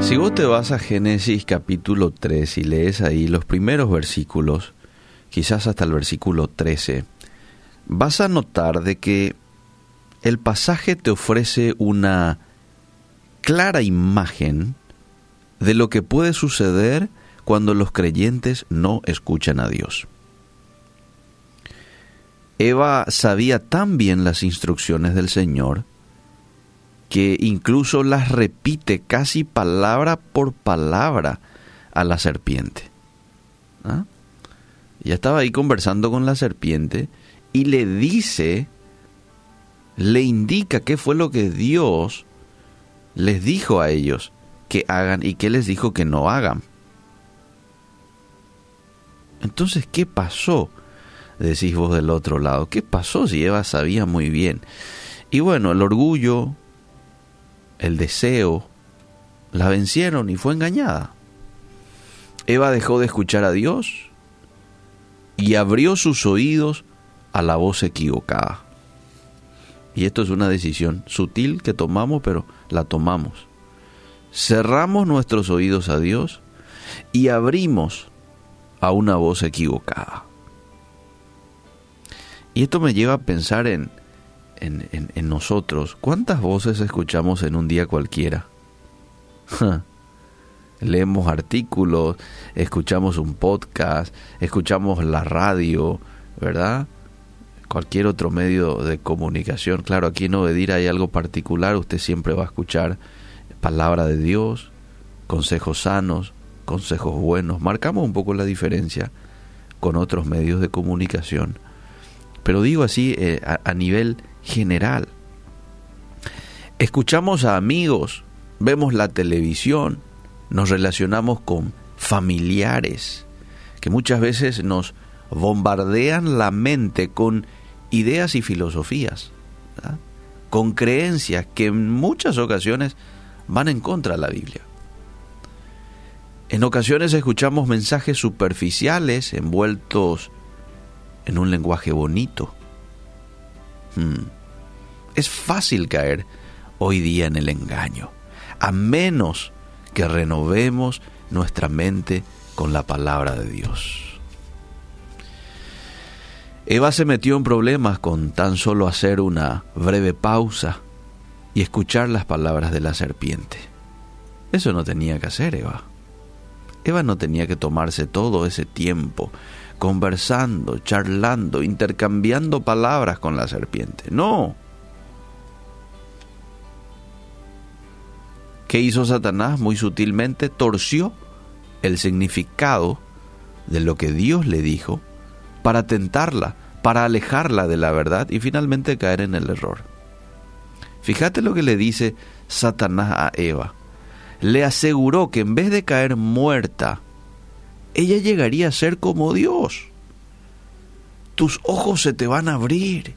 Si vos te vas a Génesis capítulo 3 y lees ahí los primeros versículos, quizás hasta el versículo 13, vas a notar de que el pasaje te ofrece una clara imagen de lo que puede suceder cuando los creyentes no escuchan a Dios. Eva sabía tan bien las instrucciones del Señor que incluso las repite casi palabra por palabra a la serpiente. ¿Ah? Ya estaba ahí conversando con la serpiente y le dice, le indica qué fue lo que Dios les dijo a ellos que hagan y qué les dijo que no hagan. Entonces, ¿qué pasó? Decís vos del otro lado. ¿Qué pasó si Eva sabía muy bien? Y bueno, el orgullo, el deseo, la vencieron y fue engañada. Eva dejó de escuchar a Dios y abrió sus oídos a la voz equivocada. Y esto es una decisión sutil que tomamos, pero la tomamos. Cerramos nuestros oídos a Dios y abrimos a una voz equivocada. Y esto me lleva a pensar en, en, nosotros. ¿Cuántas voces escuchamos en un día cualquiera? Leemos artículos, escuchamos un podcast, escuchamos la radio, ¿verdad? Cualquier otro medio de comunicación. Claro, aquí en Obedir hay algo particular, usted siempre va a escuchar palabra de Dios, consejos sanos, consejos buenos. Marcamos un poco la diferencia con otros medios de comunicación. Pero digo así eh, a nivel general. Escuchamos a amigos, vemos la televisión, nos relacionamos con familiares que muchas veces nos bombardean la mente con ideas y filosofías, con creencias que en muchas ocasiones van en contra de la Biblia. En ocasiones escuchamos mensajes superficiales envueltos en un lenguaje bonito. Hmm es fácil caer hoy día en el engaño, a menos que renovemos nuestra mente con la palabra de Dios. Eva se metió en problemas con tan solo hacer una breve pausa y escuchar las palabras de la serpiente. Eso no tenía que hacer Eva. Eva no tenía que tomarse todo ese tiempo conversando, charlando, intercambiando palabras con la serpiente. No. ¿Qué hizo Satanás? Muy sutilmente torció el significado de lo que Dios le dijo para tentarla, para alejarla de la verdad y finalmente caer en el error. Fíjate lo que le dice Satanás a Eva. Le aseguró que en vez de caer muerta, ella llegaría a ser como Dios. Tus ojos se te van a abrir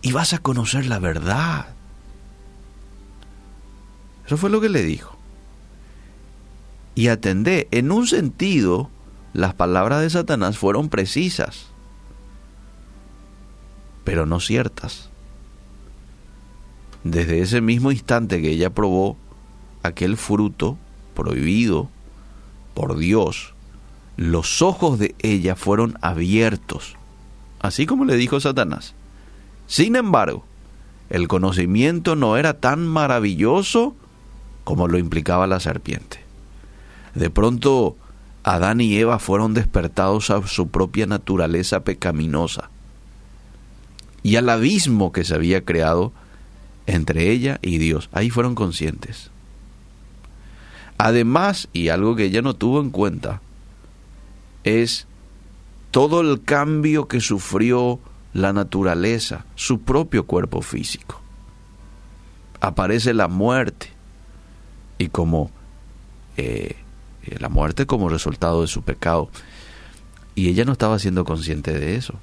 y vas a conocer la verdad. Eso fue lo que le dijo. Y atendé, en un sentido, las palabras de Satanás fueron precisas, pero no ciertas. Desde ese mismo instante que ella probó aquel fruto prohibido por Dios, los ojos de ella fueron abiertos, así como le dijo Satanás. Sin embargo, el conocimiento no era tan maravilloso como lo implicaba la serpiente. De pronto, Adán y Eva fueron despertados a su propia naturaleza pecaminosa y al abismo que se había creado entre ella y Dios. Ahí fueron conscientes. Además, y algo que ella no tuvo en cuenta, es todo el cambio que sufrió la naturaleza, su propio cuerpo físico. Aparece la muerte, y como eh, eh, la muerte como resultado de su pecado. Y ella no estaba siendo consciente de eso.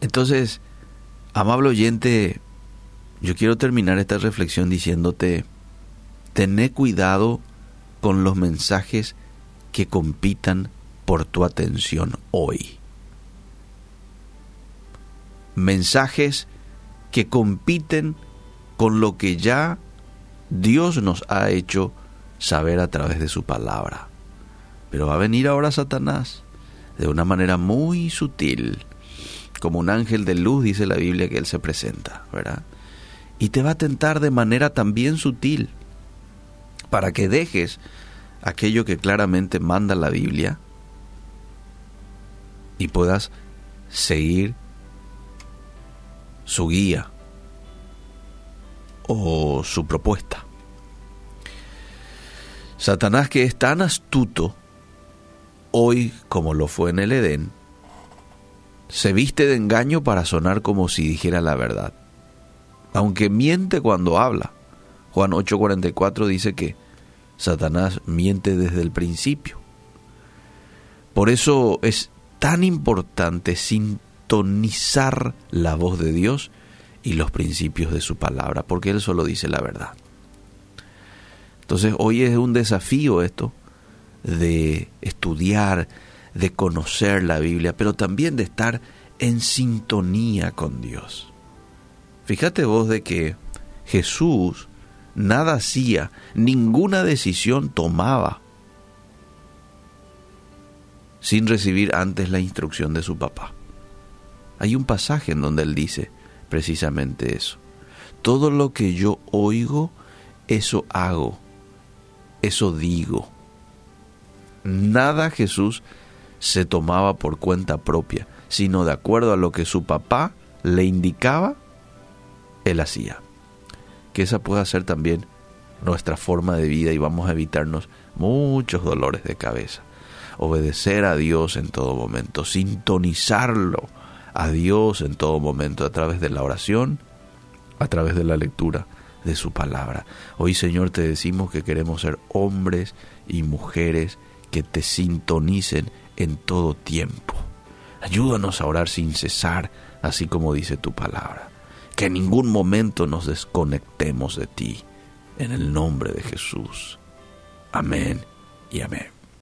Entonces, amable oyente, yo quiero terminar esta reflexión diciéndote, tené cuidado con los mensajes que compitan por tu atención hoy. Mensajes que compiten con lo que ya Dios nos ha hecho saber a través de su palabra. Pero va a venir ahora Satanás de una manera muy sutil, como un ángel de luz, dice la Biblia que él se presenta, ¿verdad? Y te va a tentar de manera también sutil, para que dejes aquello que claramente manda la Biblia y puedas seguir su guía o su propuesta. Satanás que es tan astuto hoy como lo fue en el Edén, se viste de engaño para sonar como si dijera la verdad, aunque miente cuando habla. Juan 8:44 dice que Satanás miente desde el principio. Por eso es tan importante sintonizar la voz de Dios y los principios de su palabra, porque Él solo dice la verdad. Entonces hoy es un desafío esto de estudiar, de conocer la Biblia, pero también de estar en sintonía con Dios. Fíjate vos de que Jesús nada hacía, ninguna decisión tomaba sin recibir antes la instrucción de su papá. Hay un pasaje en donde él dice precisamente eso. Todo lo que yo oigo, eso hago, eso digo. Nada Jesús se tomaba por cuenta propia, sino de acuerdo a lo que su papá le indicaba, él hacía. Que esa pueda ser también nuestra forma de vida y vamos a evitarnos muchos dolores de cabeza. Obedecer a Dios en todo momento, sintonizarlo a Dios en todo momento a través de la oración, a través de la lectura de su palabra. Hoy Señor te decimos que queremos ser hombres y mujeres que te sintonicen en todo tiempo. Ayúdanos a orar sin cesar, así como dice tu palabra. Que en ningún momento nos desconectemos de ti. En el nombre de Jesús. Amén y amén.